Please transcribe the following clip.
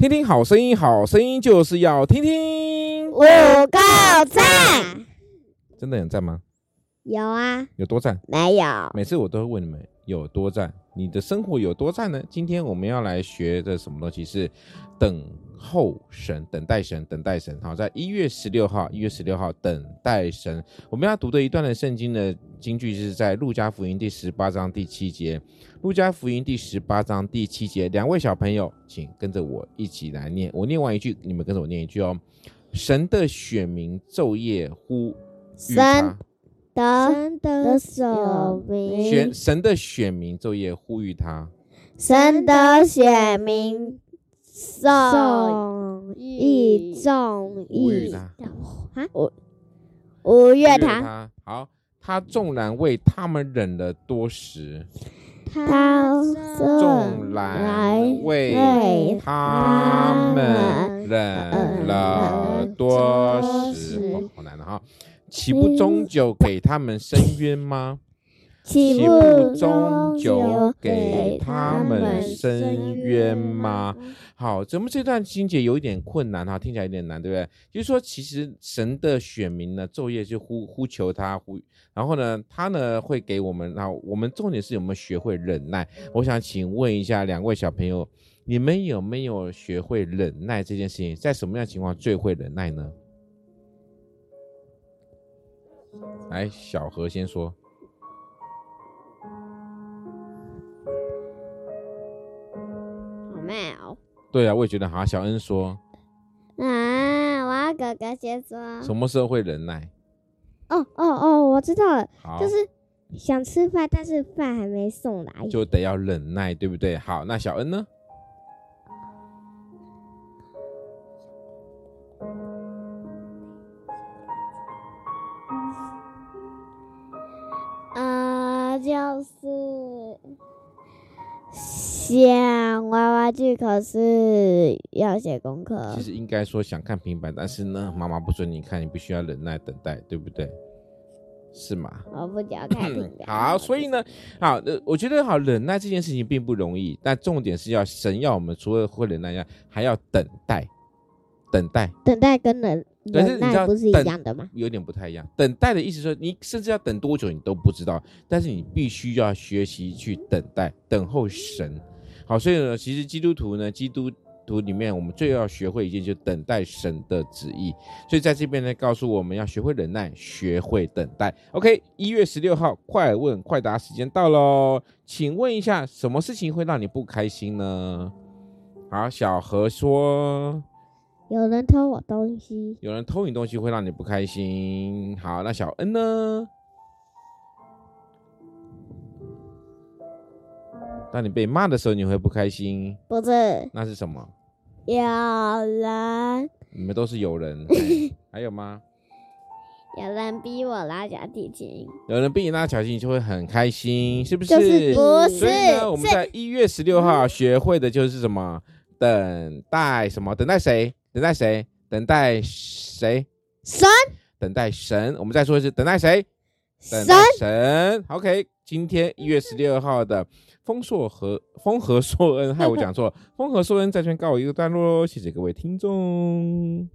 听听好声音，好声音就是要听听。五个赞，真的很赞吗？有啊。有多赞？没有。每次我都会问你们有多赞，你的生活有多赞呢？今天我们要来学的什么东西是等候神，等待神，等待神。好，在一月十六号，一月十六号等待神。我们要读的一段的圣经的经句是在路加福音第十八章第七节。路加福音第十八章第七节，两位小朋友，请跟着我一起来念。我念完一句，你们跟着我念一句哦。神的选民昼夜呼吁他，神的选民，选神的选民昼夜呼吁他，神的选民颂一颂一啊，五。五月他好，他纵然为他们忍了多时。他纵然为他们忍了多时，哦，好难的哈，岂不终究给他们伸冤吗？岂不终究给他们伸冤吗？好，怎么这段经节有一点困难哈，听起来有点难，对不对？就是说，其实神的选民呢，昼夜就呼呼求他，呼，然后呢，他呢会给我们，然后我们重点是有没有学会忍耐？我想请问一下两位小朋友，你们有没有学会忍耐这件事情？在什么样的情况最会忍耐呢？来，小何先说。对啊，我也觉得哈。小恩说：“啊，我要哥哥先说。什么时候会忍耐？哦哦哦，我知道了，就是想吃饭，但是饭还没送来，就得要忍耐，对不对？好，那小恩呢？啊、呃，就是。”想娃娃剧，可是要写功课。其实应该说想看平板，但是呢，妈妈不准你看，你必须要忍耐等待，对不对？是吗？我不想看平板。好，所以呢，好，呃，我觉得好，忍耐这件事情并不容易，但重点是要神要我们除了会忍耐还要等待，等待，等待跟忍。但是你知道，不是一样的吗？有点不太一样。等待的意思说，你甚至要等多久你都不知道，但是你必须要学习去等待，等候神。好，所以呢，其实基督徒呢，基督徒里面我们最要学会一件，就是等待神的旨意。所以在这边呢，告诉我们要学会忍耐，学会等待。OK，一月十六号，快问快答时间到喽，请问一下，什么事情会让你不开心呢？好，小何说。有人偷我东西，有人偷你东西会让你不开心。好，那小恩呢？当你被骂的时候，你会不开心？不是，那是什么？有人，你们都是有人。还有吗？有人逼我拉小提琴，有人逼你拉小提琴，你就会很开心，是不是？就是不是？所以呢，我们在一月十六号学会的就是什么？等待什么？等待谁？等待谁？等待谁？神。等待神。我们再说一次，等待谁？神。等待神。OK，今天一月十六号的丰硕和丰和硕恩，害我讲错了。丰和硕恩在这边告我一个段落喽，谢谢各位听众。